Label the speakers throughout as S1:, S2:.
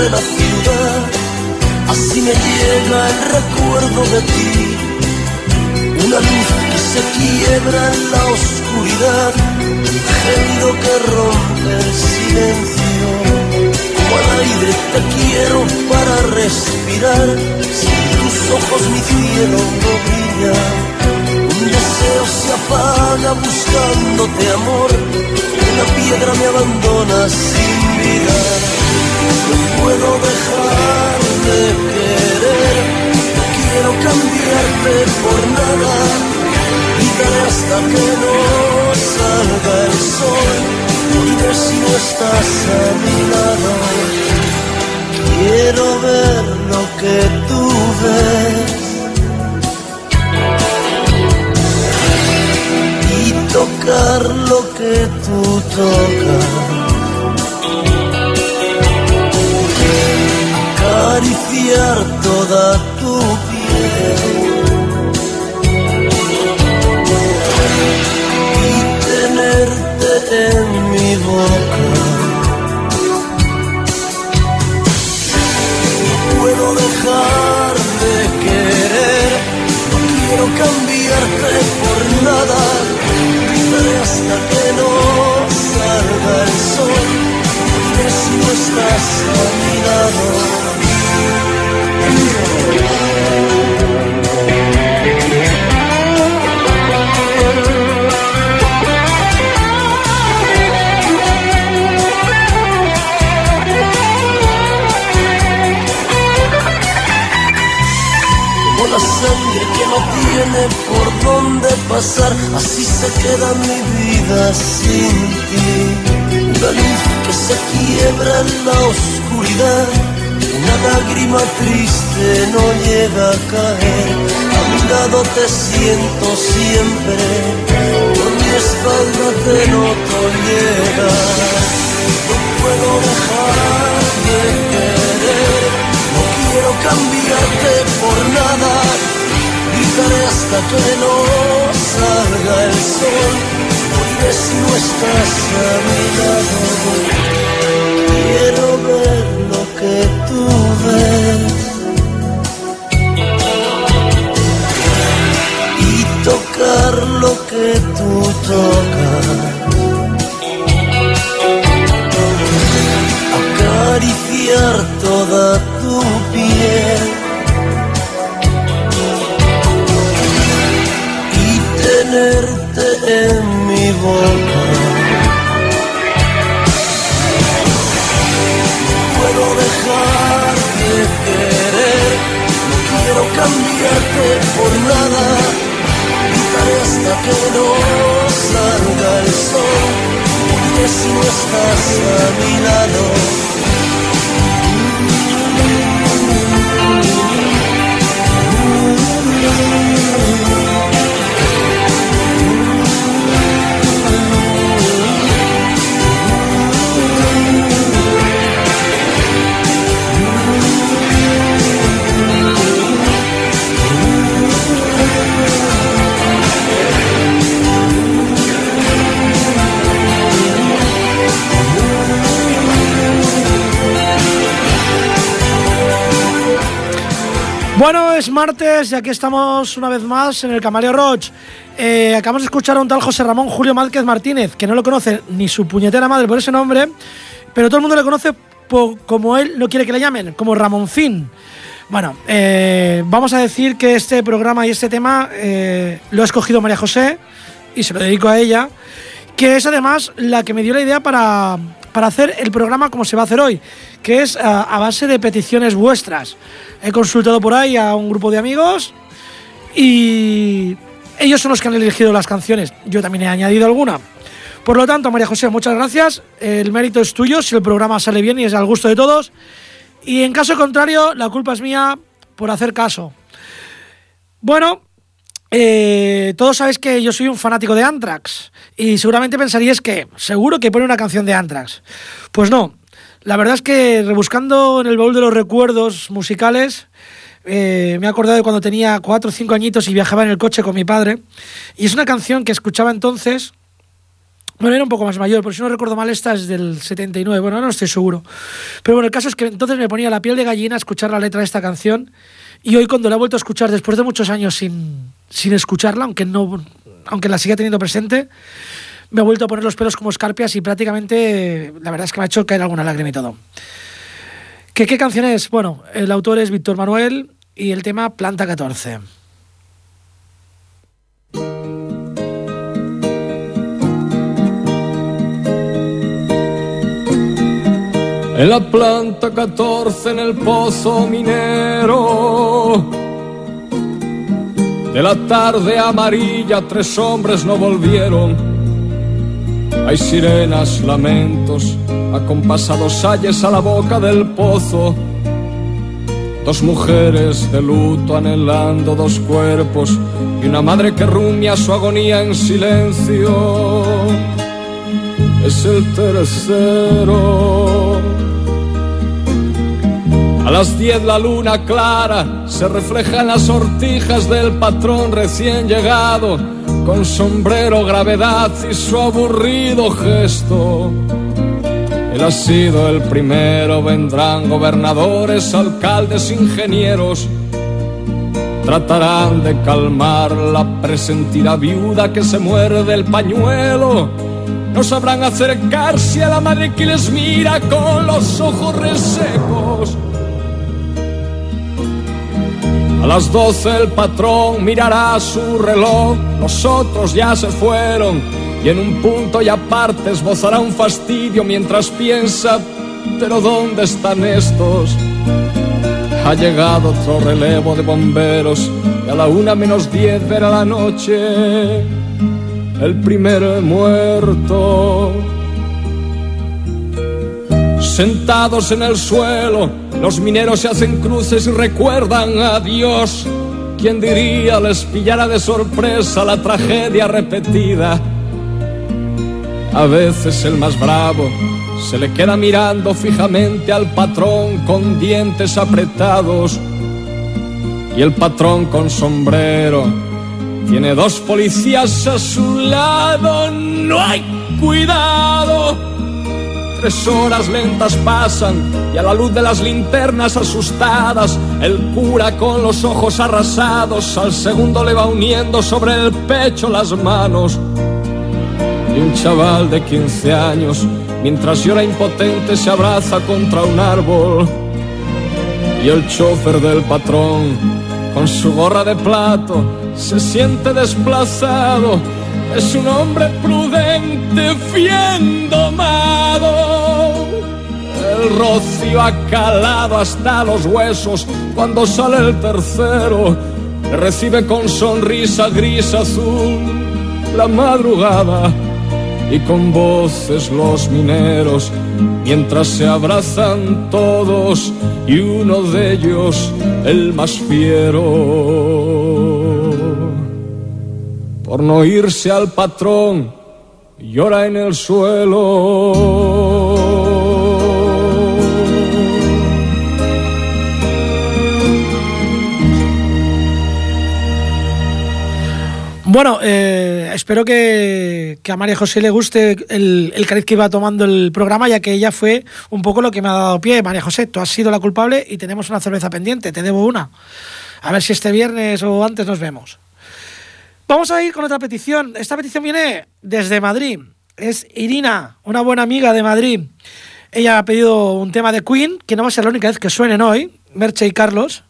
S1: recorre la ciudad, así me llega el recuerdo de ti. Una luz que se quiebra en la oscuridad, gemido que rompe el silencio. Como al aire te quiero para respirar, sin tus ojos mi cielo no brilla. Un deseo se apaga buscándote amor, una piedra me abandona sin vida. No puedo dejar de querer, no quiero cambiarte por nada. Gritaré hasta que no salga el sol, moriré si no estás a mi lado. Quiero ver lo que tú ves. Y tocar lo que tú tocas. Acariciar toda tu piel y tenerte en mi boca. No puedo dejar de querer, no quiero cambiarte por nada. Queda mi vida sin ti. Una luz que se quiebra en la oscuridad, una lágrima triste no llega a caer. A mi lado te siento siempre, por mi espalda te noto llegar. No puedo dejar de querer, no quiero cambiarte por nada. Gritaré hasta que no salga el sol, moriré si no estás a mi lado. Quiero ver lo que tú ves y tocar lo que tú
S2: es martes y aquí estamos una vez más en el Camaleo Roach. Eh, acabamos de escuchar a un tal José Ramón Julio Márquez Martínez, que no lo conoce ni su puñetera madre por ese nombre, pero todo el mundo le conoce como él no quiere que le llamen, como Ramón Fin. Bueno, eh, vamos a decir que este programa y este tema eh, lo ha escogido María José y se lo dedico a ella, que es además la que me dio la idea para, para hacer el programa como se va a hacer hoy, que es a, a base de peticiones vuestras. He consultado por ahí a un grupo de amigos y ellos son los que han elegido las canciones. Yo también he añadido alguna. Por lo tanto, María José, muchas gracias. El mérito es tuyo si el programa sale bien y es al gusto de todos. Y en caso contrario, la culpa es mía por hacer caso. Bueno, eh, todos sabéis que yo soy un fanático de Anthrax y seguramente pensaríais que seguro que pone una canción de Anthrax. Pues no, la verdad es que rebuscando en el baúl de los recuerdos musicales, eh, me he acordado de cuando tenía cuatro o cinco añitos y viajaba en el coche con mi padre. Y es una canción que escuchaba entonces Bueno, era un poco más mayor, pero si no recuerdo mal, esta es del 79. Bueno, no estoy seguro. Pero bueno, el caso es que entonces me ponía la piel de gallina a escuchar la letra de esta canción. Y hoy, cuando la he vuelto a escuchar, después de muchos años sin, sin escucharla, aunque, no, aunque la siga teniendo presente, me ha vuelto a poner los pelos como escarpias y prácticamente, la verdad es que me ha hecho caer alguna lágrima y todo. ¿Qué, canción es? Bueno, el autor es Víctor Manuel y el tema Planta 14.
S3: En la planta 14 en el pozo minero. De la tarde amarilla tres hombres no volvieron. Hay sirenas, lamentos, acompasados ayes a la boca del pozo. Dos mujeres de luto anhelando dos cuerpos y una madre que rumia su agonía en silencio. Es el tercero. A las diez la luna clara se refleja en las sortijas del patrón recién llegado, con sombrero, gravedad y su aburrido gesto. Él ha sido el primero, vendrán gobernadores, alcaldes, ingenieros. Tratarán de calmar la presentida viuda que se muerde el pañuelo. No sabrán acercarse a la madre que les mira con los ojos resecos. A las doce el patrón mirará su reloj, los otros ya se fueron y en un punto y aparte esbozará un fastidio mientras piensa, pero ¿dónde están estos? Ha llegado otro relevo de bomberos y a la una menos diez verá la noche el primer muerto. Sentados en el suelo, los mineros se hacen cruces y recuerdan a Dios. ¿Quién diría les pillara de sorpresa la tragedia repetida? A veces el más bravo se le queda mirando fijamente al patrón con dientes apretados. Y el patrón con sombrero tiene dos policías a su lado. No hay cuidado. Tres horas lentas pasan y a la luz de las linternas asustadas, el cura con los ojos arrasados al segundo le va uniendo sobre el pecho las manos. Y un chaval de 15 años, mientras llora impotente, se abraza contra un árbol. Y el chofer del patrón, con su gorra de plato, se siente desplazado es un hombre prudente, bien domado. El rocío ha calado hasta los huesos cuando sale el tercero. Recibe con sonrisa gris azul la madrugada y con voces los mineros mientras se abrazan todos y uno de ellos el más fiero por no irse al patrón, llora en el suelo.
S2: Bueno, eh, espero que, a María José le guste el, el cariz que iba tomando el programa, ya que ella fue un poco lo que me ha dado pie. María José, tú has sido la culpable y tenemos una cerveza pendiente, te debo una. A ver si este viernes o antes nos vemos. Vamos a ir con otra petición. Esta petición viene desde Madrid. Es Irina, una buena amiga de Madrid. Ella ha pedido un tema de Queen, que no va a ser la única vez que suenen hoy, Merche y Carlos.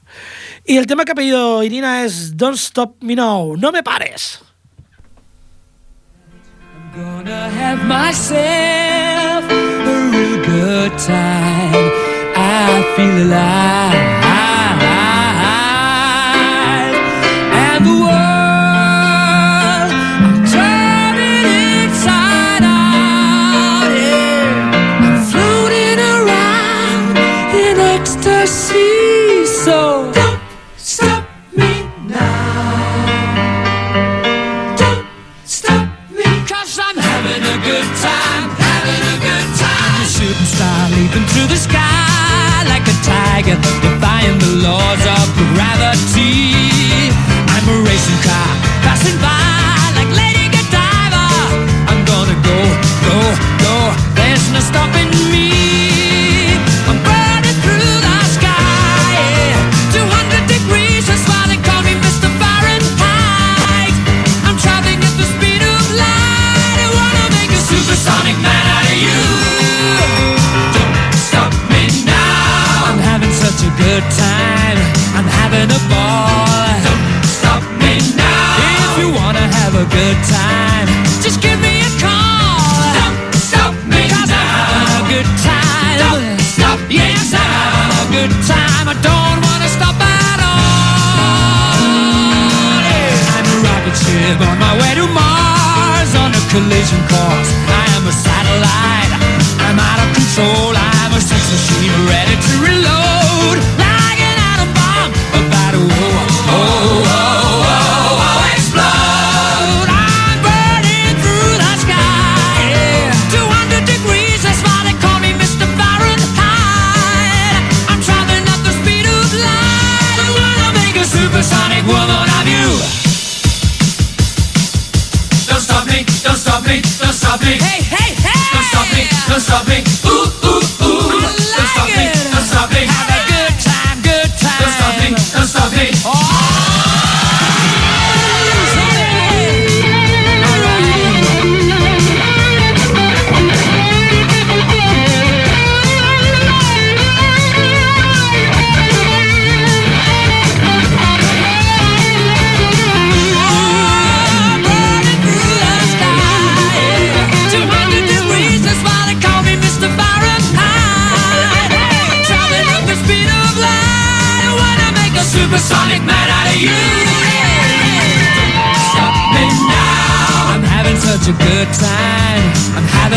S2: Y el tema que ha pedido Irina es Don't Stop Me Now, no me pares. I'm gonna have myself a real good time. I feel alive.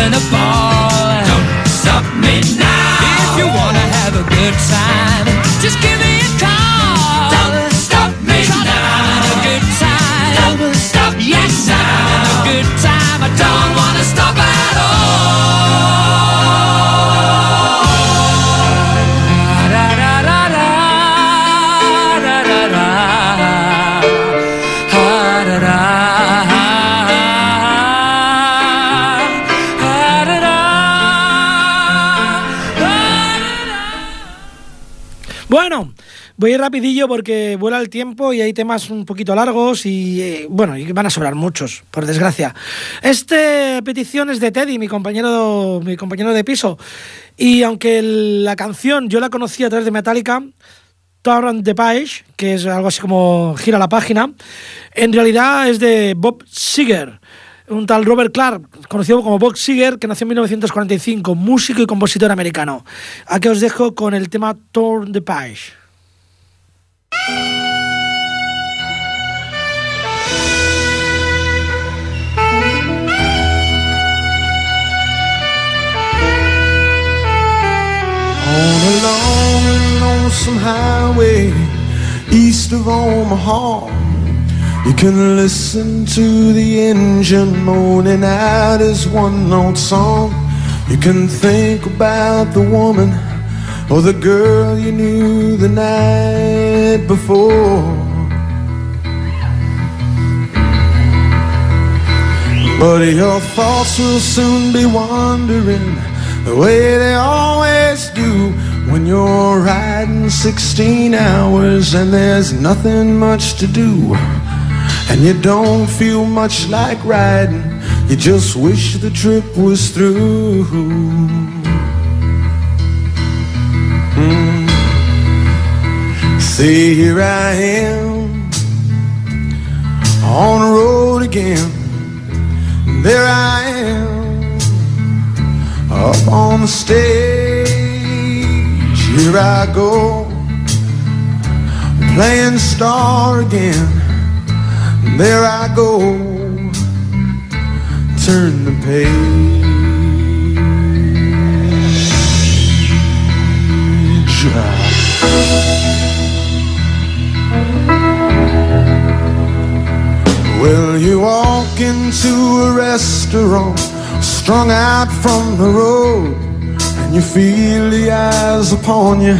S2: I'm
S4: having a ball.
S2: Voy a ir rapidillo porque vuela el tiempo y hay temas un poquito largos y eh, bueno, y van a sobrar muchos, por desgracia. Este petición es de Teddy, mi compañero, mi compañero de piso. Y aunque el- la canción yo la conocí a través de Metallica, Turn the Page, que es algo así como gira la página, en realidad es de Bob Seger, un tal Robert Clark, conocido como Bob Seger, que nació en 1945, músico y compositor americano. Aquí os dejo con el tema Turn the Page.
S5: Lonesome highway east of Omaha, you can listen to the engine moaning out his one note song. You can think about the woman or the girl you knew the night before. But your thoughts will soon be wandering the way they always do when you're riding 16 hours and there's nothing much to do. And you don't feel much like riding, you just wish the trip was through. See, here I am on the road again. There I am up on the stage. Here I go playing star again. There I go. Turn the page. strung out from the road And you feel the eyes upon you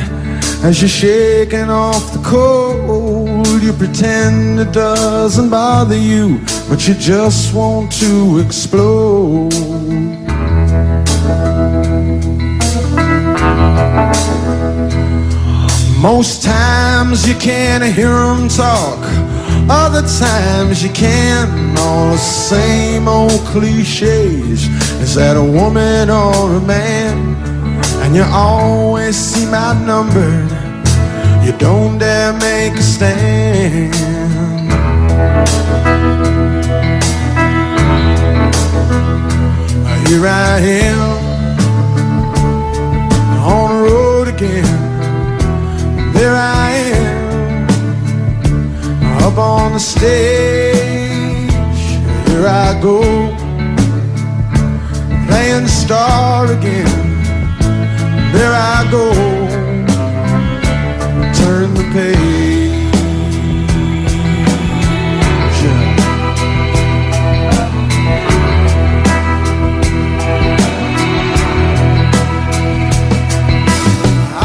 S5: As you're shaking off the cold. You pretend it doesn't bother you But you just want to explode. Most times you can't hear them talk Other times you can All the same old cliches. Is that a woman or a man? And you always seem outnumbered. You don't dare make a stand. Here I am on the road again. There I am up on the stage. Here I go playing the star again. There I go, turn the page.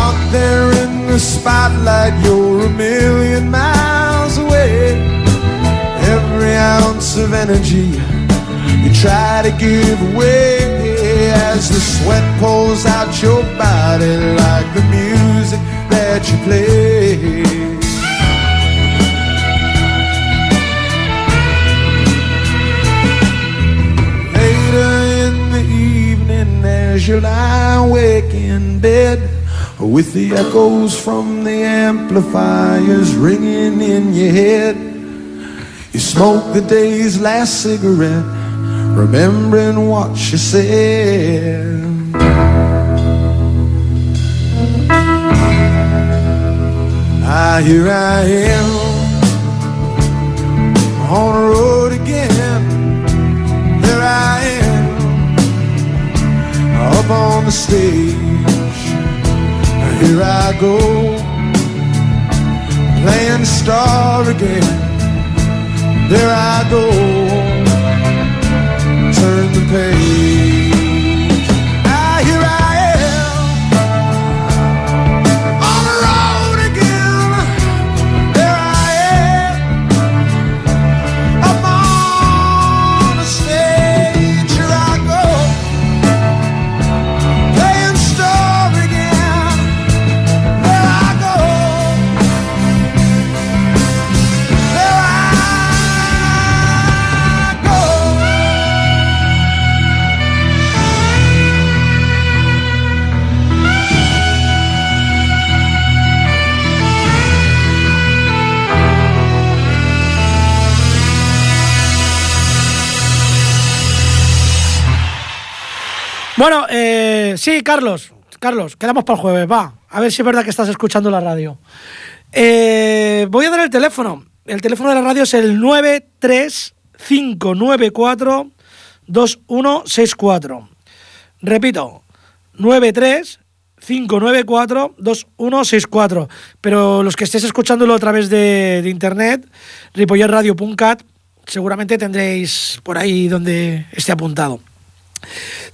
S5: Out there in the spotlight, you're a million miles away. Every ounce of energy you try to give away as the sweat pulls out your body like the music that you play. Later in the evening, as you lie awake in bed, with the echoes from the amplifiers ringing in your head, you smoke the day's last cigarette, remembering what you said. Ah, here I am on the road again. There I am up on the stage. Here I go playing the star again. There I go, the page.
S2: Bueno, eh, sí, Carlos. Carlos, quedamos para el jueves, va. A ver si es verdad que estás escuchando la radio. Eh, voy a dar el teléfono. El teléfono de la radio es el 935942164. Repito, 935942164. Pero los que estéis escuchándolo a través de, de internet, ripollerradio.cat, seguramente tendréis por ahí donde esté apuntado.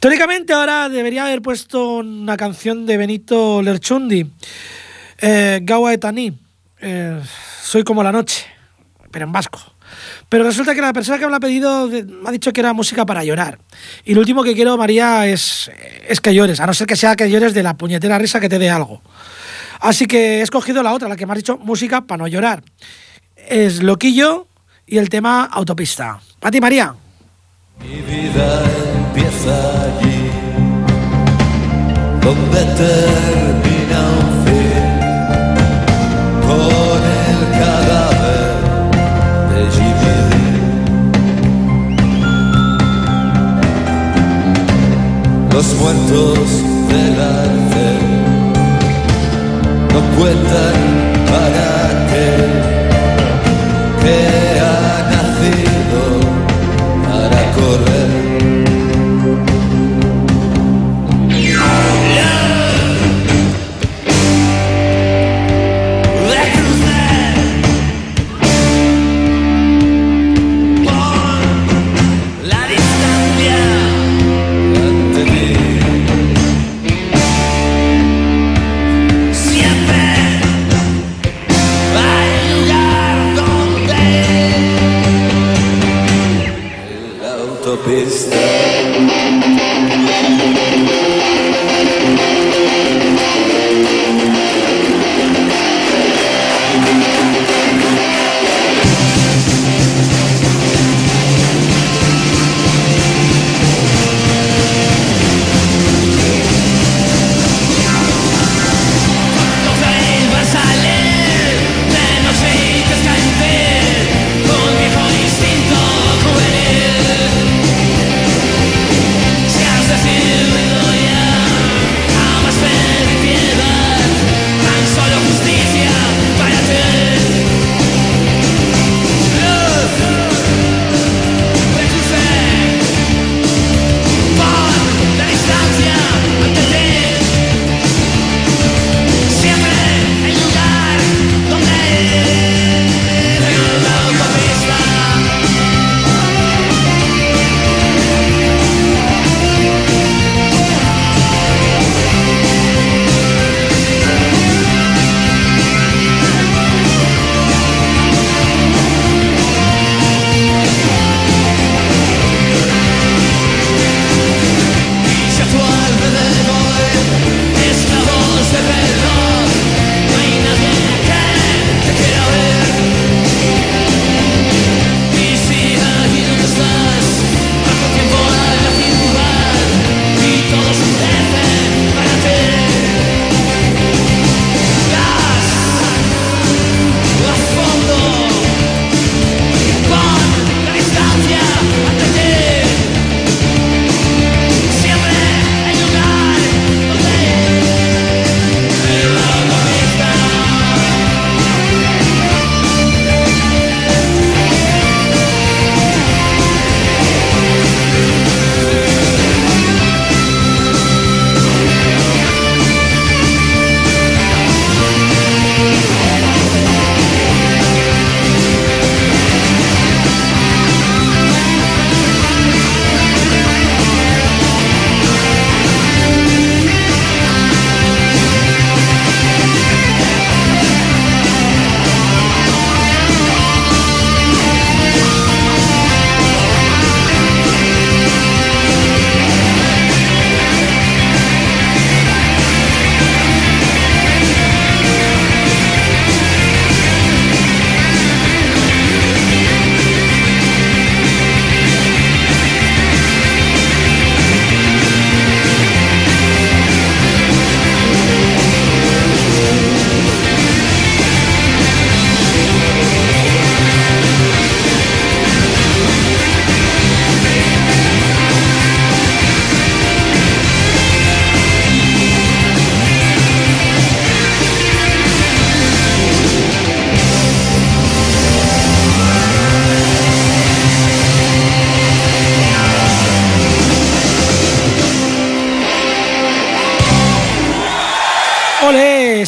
S2: Teóricamente ahora debería haber puesto una canción de Benito Lerchundi, eh, Gaua Etani, eh, Soy como la noche, pero en vasco. Pero resulta que la persona que me la ha pedido me ha dicho que era música para llorar. Y lo último que quiero, María, es, es que llores, a no ser que sea que llores de la puñetera risa que te dé algo. Así que he escogido la otra, la que me has dicho música para no llorar. Es Loquillo y el tema Autopista. ¿A ti, María?
S6: Mi vida empieza allí, donde termina un fin, con el cadáver de Jimmy. Los muertos del arte no cuentan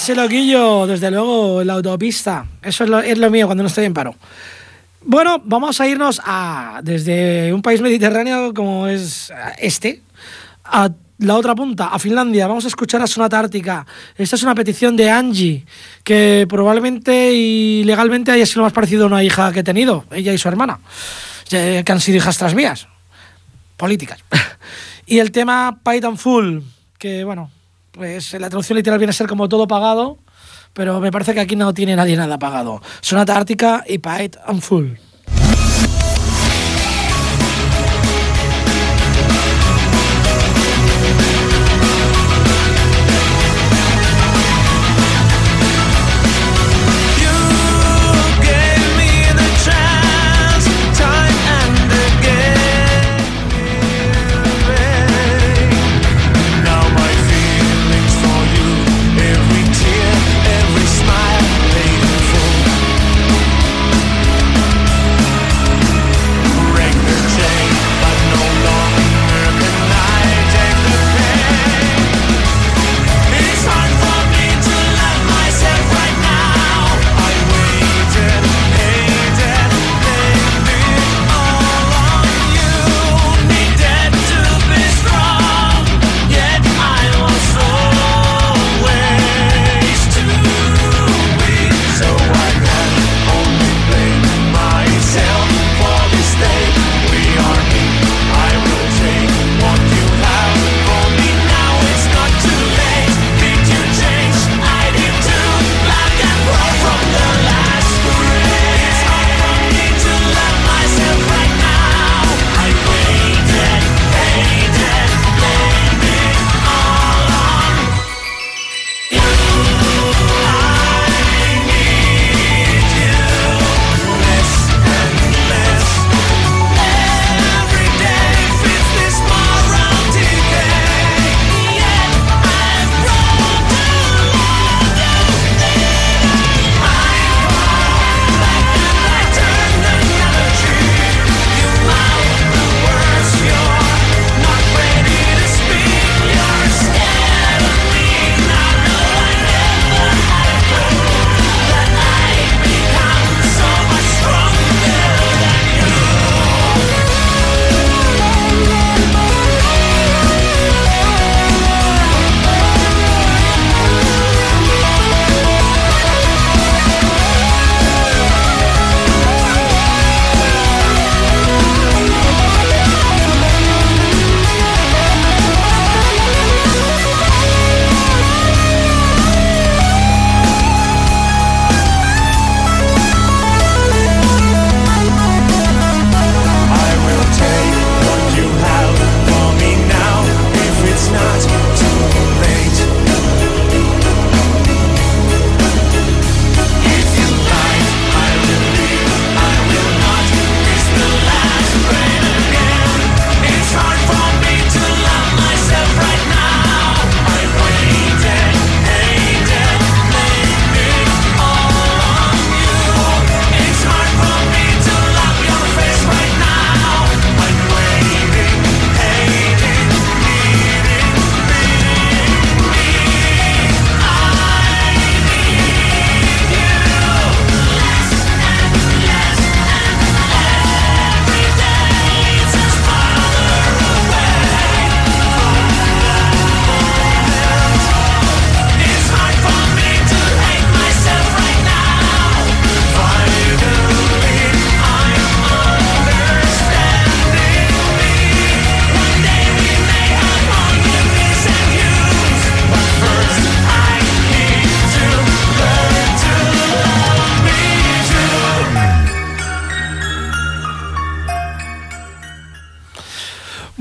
S7: ese loquillo, desde luego, en la autopista. Eso es lo, es lo mío cuando no estoy en paro. Bueno, vamos a irnos a desde un país mediterráneo como es este, a la otra punta, a Finlandia. Vamos a escuchar a Sonata Ártica. Esta es una petición de Angie, que probablemente y legalmente haya sido más parecido a una hija que he tenido, ella y su hermana, que han sido hijas tras mías, políticas. y el tema Python Full, que bueno, pues la traducción literal viene a ser como todo pagado, pero me parece que aquí no tiene nadie nada pagado. Sonata Ártica y Python Full.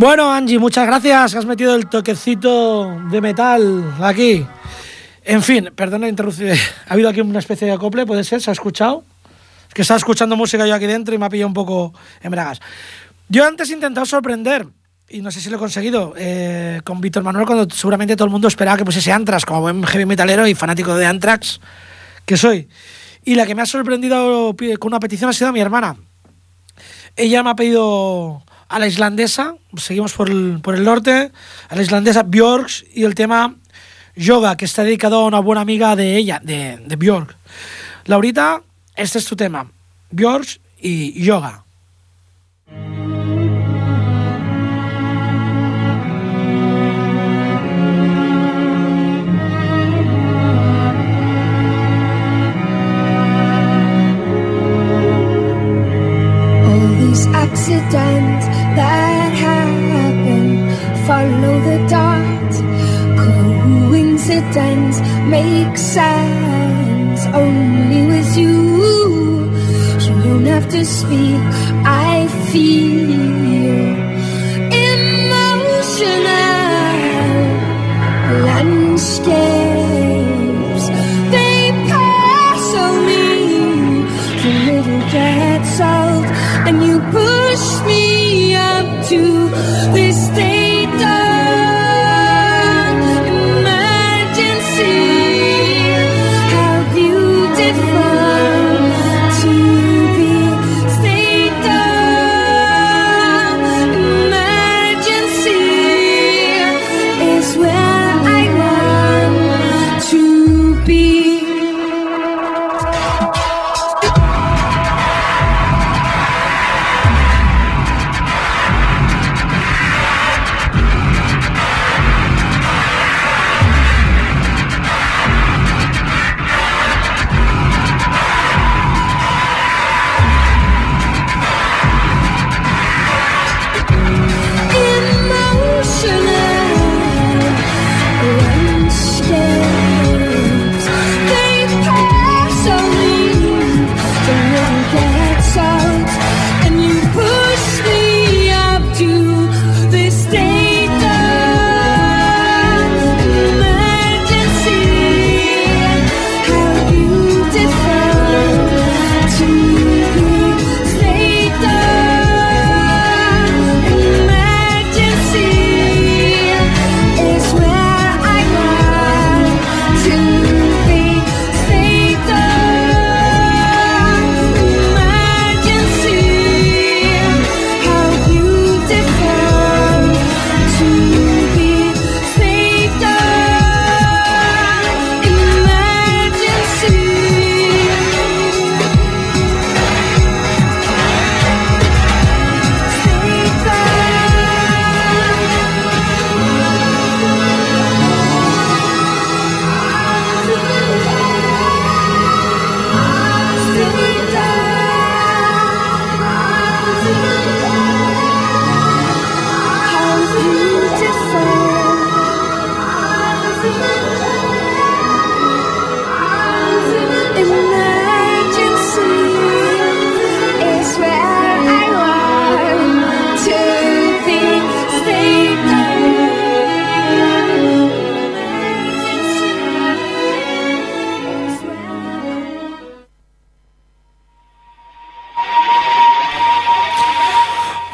S7: Bueno, Angie, muchas gracias. Has metido el toquecito de metal aquí. En fin, perdona la interrupción. Ha habido aquí una especie de acople, puede ser, ¿se ha escuchado? Es que estaba escuchando música yo aquí dentro y me ha pillado un poco en bragas. Yo antes he intentado sorprender, y no sé si lo he conseguido, eh, con Víctor Manuel, cuando seguramente todo el mundo esperaba que pusiese Antrax, como buen heavy metalero y fanático de Antrax que soy. Y la que me ha sorprendido con una petición ha sido mi hermana. Ella me ha pedido a la islandesa, seguimos por el, norte, a la islandesa Björks y el tema
S2: Yoga, que está dedicado a una buena amiga de ella, de, de Björk. Laurita, este es tu tema. Björk y Yoga.
S8: That happen follow the dot. Coincidence makes sense only with you. You don't have to speak. I feel emotional landscapes. They pass on me the little gets out and you push me to this state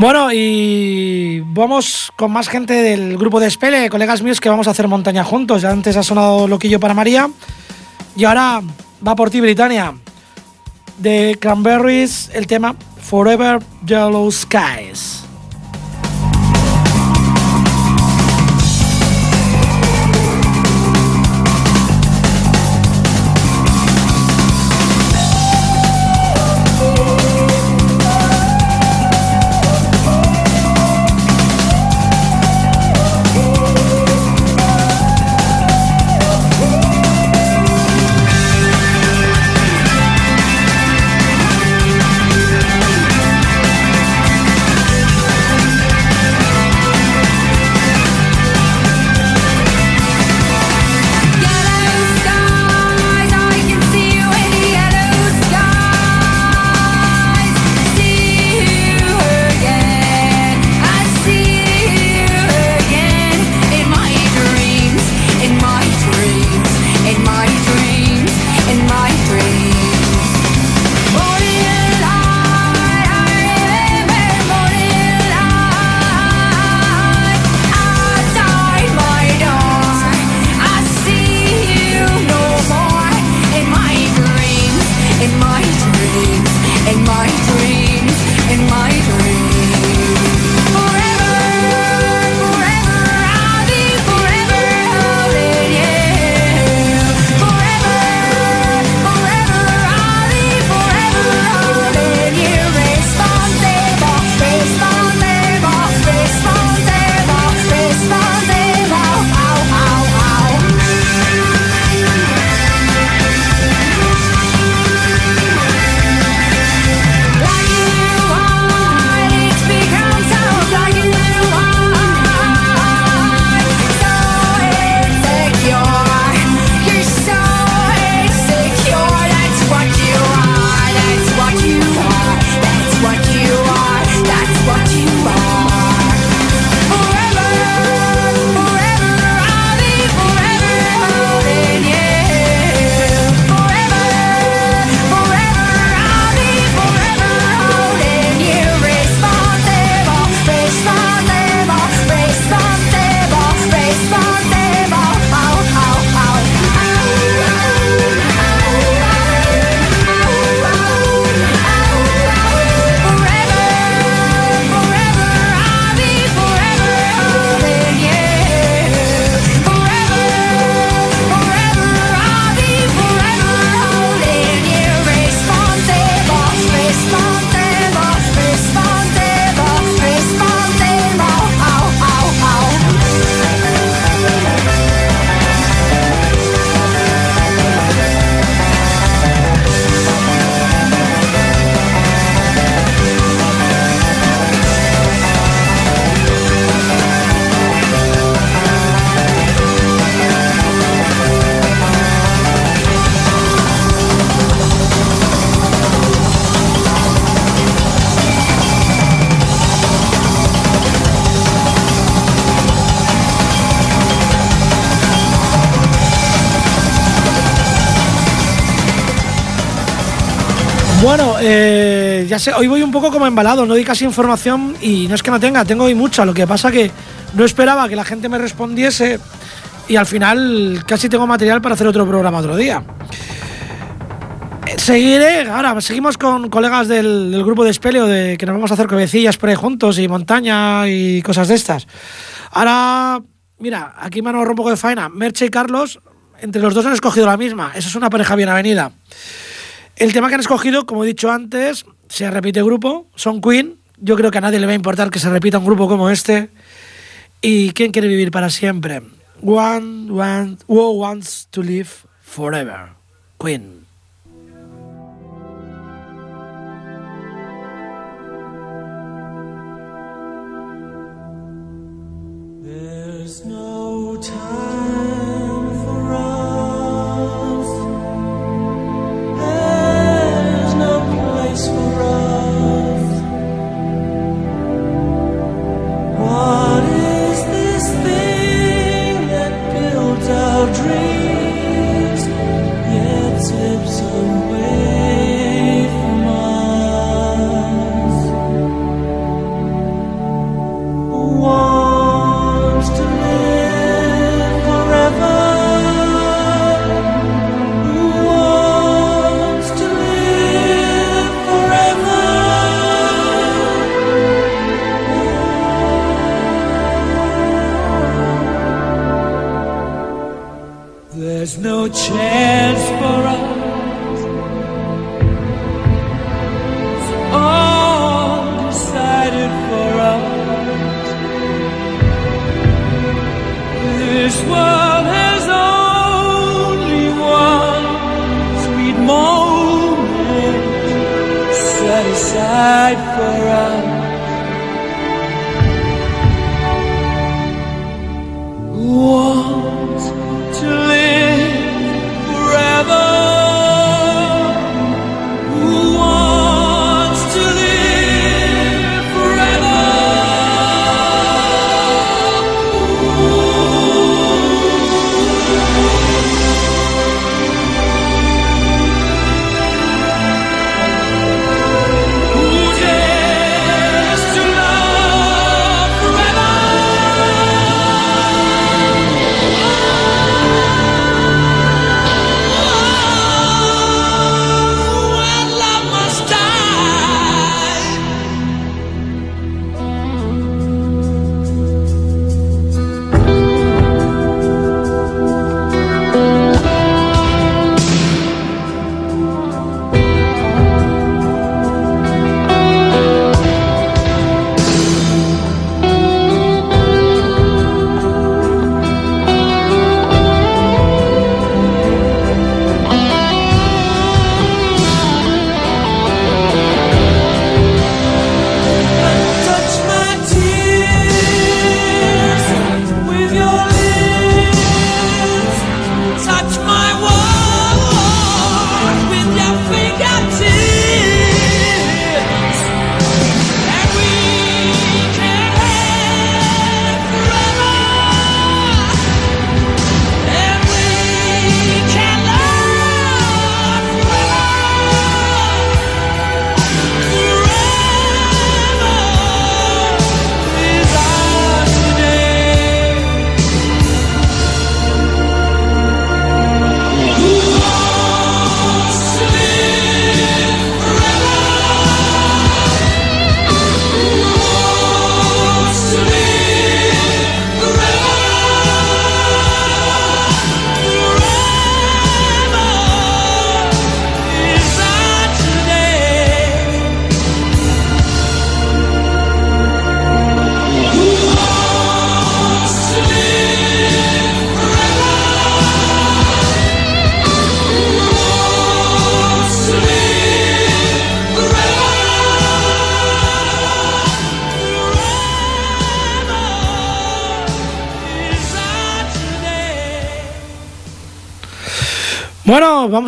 S2: Bueno, y vamos con más gente del grupo de Spele, colegas míos que vamos a hacer montaña juntos. Ya antes ha sonado Loquillo para María. Y ahora va por ti, Britannia. De Cranberries, el tema Forever Yellow Skies. Hoy voy un poco como embalado, no doy casi información y no es que no tenga, tengo hoy mucha. Lo que pasa que no esperaba que la gente me respondiese y al final casi tengo material para hacer otro programa otro día. Eh, Seguiré, ahora seguimos con colegas del, grupo de Espelio, de que nos vamos a hacer cabecillas por ahí juntos y montaña y cosas de estas. Ahora, mira, aquí me han ahorrado un poco de faena. Merche y Carlos, entre los dos han escogido la misma. Eso es una pareja bien avenida. El tema que han escogido, como he dicho antes, se repite grupo, son Queen. Yo creo que a nadie le va a importar que se repita un grupo como este. ¿Y quién quiere vivir para siempre? One, one, who wants to live forever? Queen.
S4: For us.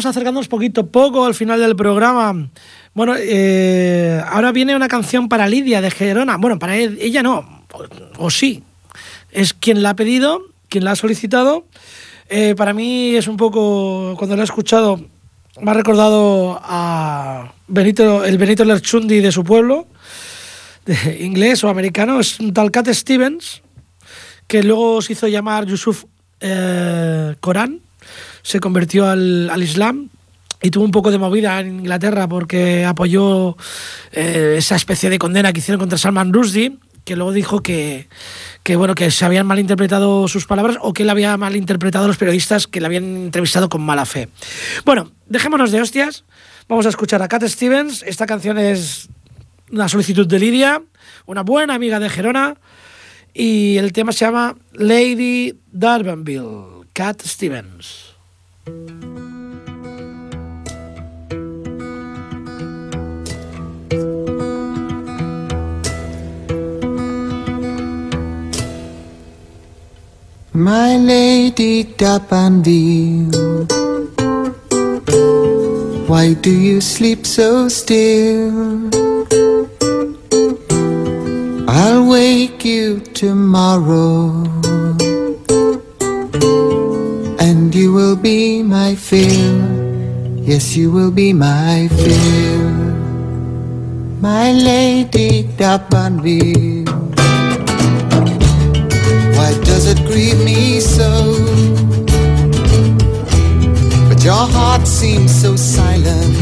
S2: Acercándonos poquito a poco al final del programa. Bueno, eh, ahora viene una canción para Lidia de Gerona. Bueno, para él- ella no, o, sí. Es quien la ha pedido, quien la ha solicitado. Eh, para mí es un poco, cuando la he escuchado, me ha recordado a Benito, el Benito Lerchundi de su pueblo, inglés o americano, es un tal Cat Stevens, que luego se hizo llamar Yusuf eh, Corán, se convirtió al, al Islam y tuvo un poco de movida en Inglaterra porque apoyó eh, esa especie de condena que hicieron contra Salman Rushdie, que luego dijo que, que, bueno, que se habían malinterpretado sus palabras o que él había malinterpretado a los periodistas que le habían entrevistado con mala fe. Bueno, dejémonos de hostias. Vamos a escuchar a Cat Stevens. Esta canción es una solicitud de Lidia, una buena amiga de Gerona. Y el tema se llama Lady Darbanville, Cat Stevens.
S9: My lady Dapanville, why do you sleep so still? I'll wake you tomorrow, you will be my fill. Yes, you will be my fill. My lady Dapanville. Why does it grieve me so? But your heart seems so silent.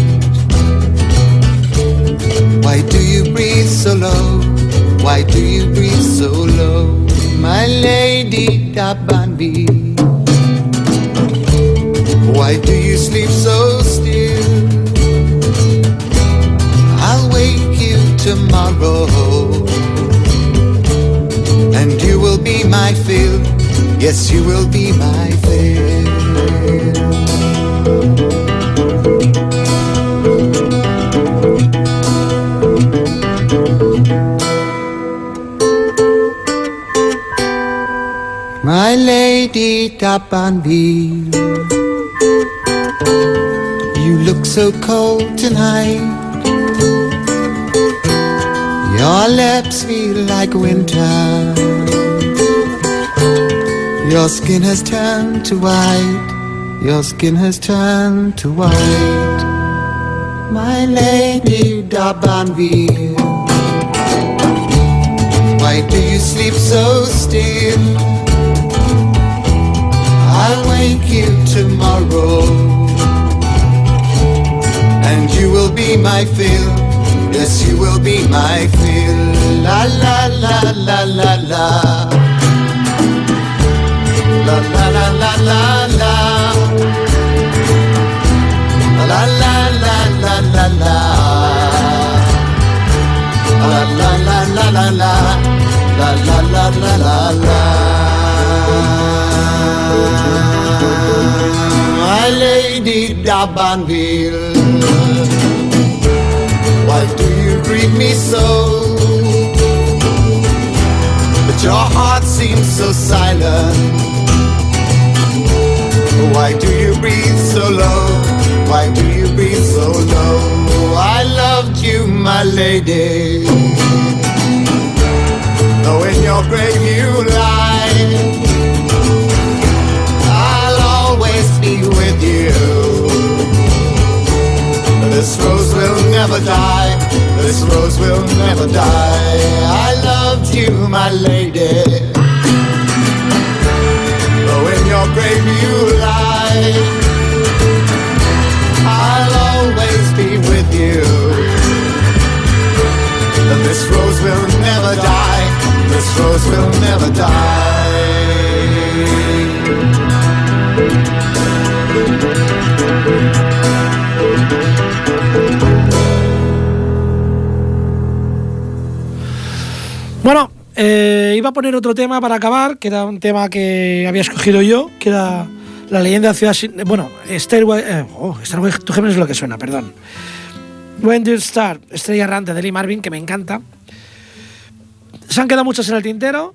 S9: Why do you breathe so low? Why do you breathe so low? My lady Dabanbi. Why do you sleep so still? I'll wake you tomorrow and you will be my fill. Yes, you will be my fill. My lady look so cold tonight. Your lips feel like winter. Your skin has turned to white. Your skin has turned to white. My lady Dabanville. Why do you sleep so still? I'll wake you tomorrow. And you will be my fill. Yes, you will be my fill. La la la la la la. La la la la la la. La la la la la la. La la la la la la. La la la la la la. My lady Dabanville. Why do you greet me so? But your heart seems so silent. Why do you breathe so low? Why do you breathe so low? I loved you, my lady. Though in your grave die. This rose will never die. I loved you, my lady. Though in your grave you lie, I'll always be with you. This rose will never die. This rose will never die.
S2: Bueno, eh, iba a poner otro tema para acabar, que era un tema que había escogido yo, que era la leyenda de Ciudad Sin... Bueno, Stairway... eh, oh, Stairway to Heaven es lo que suena, perdón. When You Start, Estrella Errante de Lee Marvin, que me encanta. Se han quedado muchas en el tintero,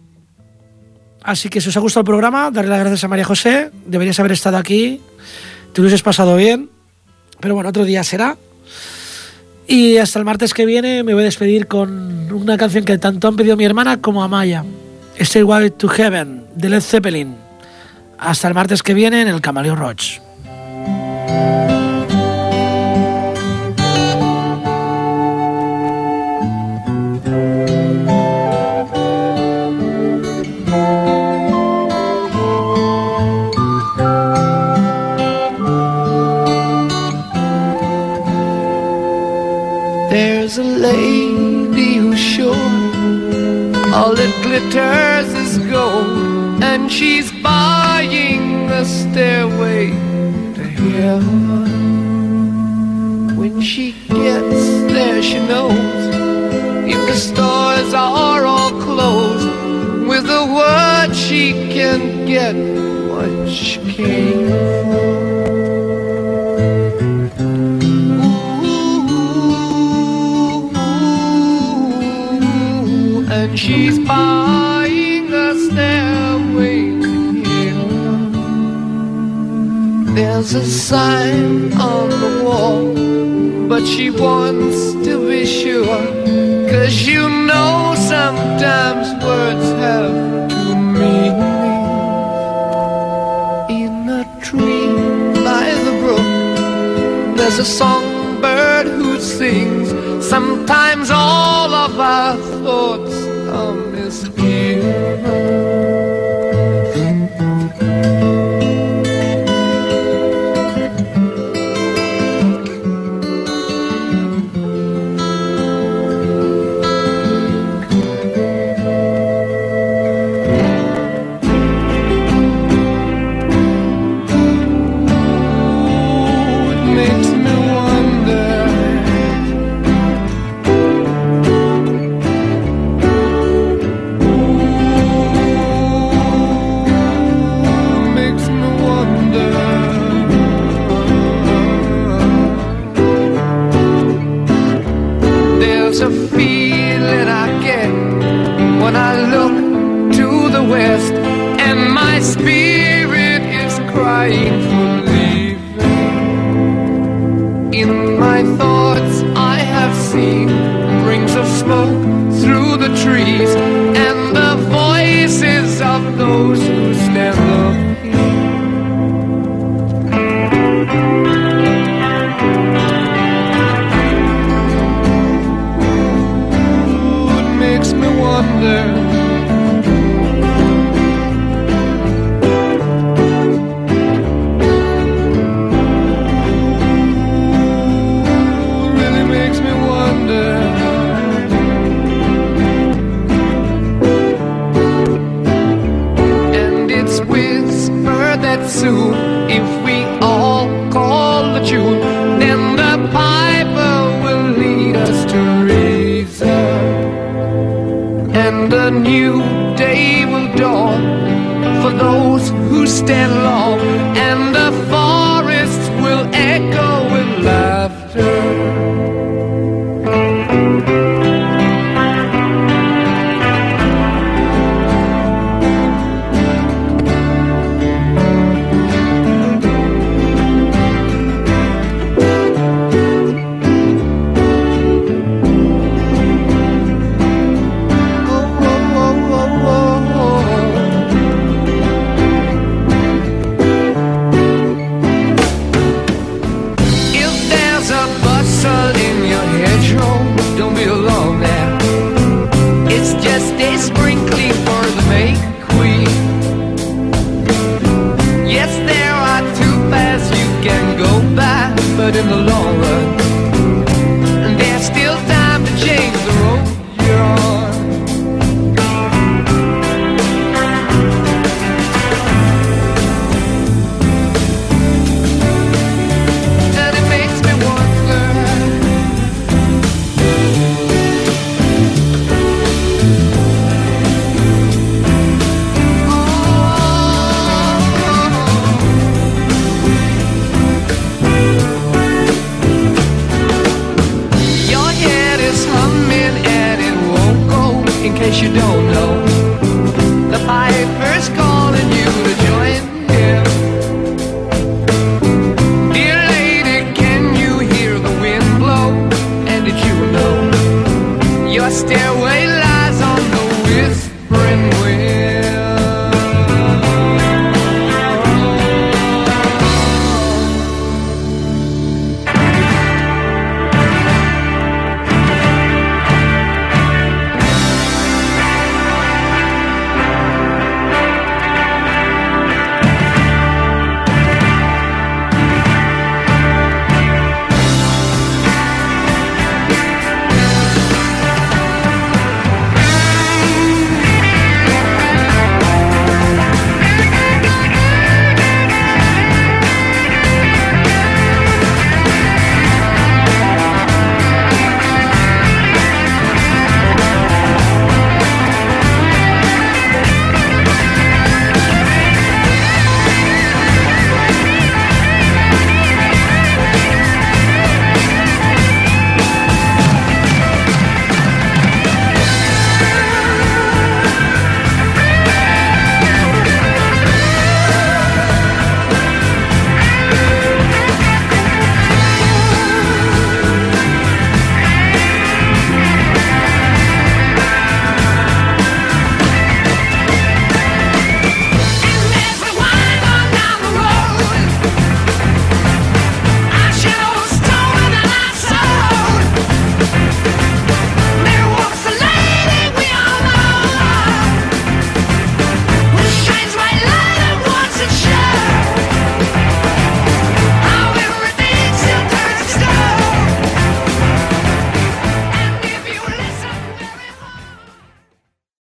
S2: así que si os ha gustado el programa, darle las gracias a María José. Deberías haber estado aquí, te hubieses pasado bien, pero bueno, otro día será. Y hasta el martes que viene me voy a despedir con una canción que tanto han pedido mi hermana como Amaya. Stairway to Heaven, de Led Zeppelin. Hasta el martes que viene en el Camaleo Roach.
S10: lady who's sure all it glitters is gold, and she's buying a stairway to heaven. When she gets there, she knows if the stores are all closed, with a word she can get what she came for. She's buying a stairway here. There's a sign on the wall, but she wants to be sure. Cause you know sometimes words have to mean. In a tree by the brook, there's a song makes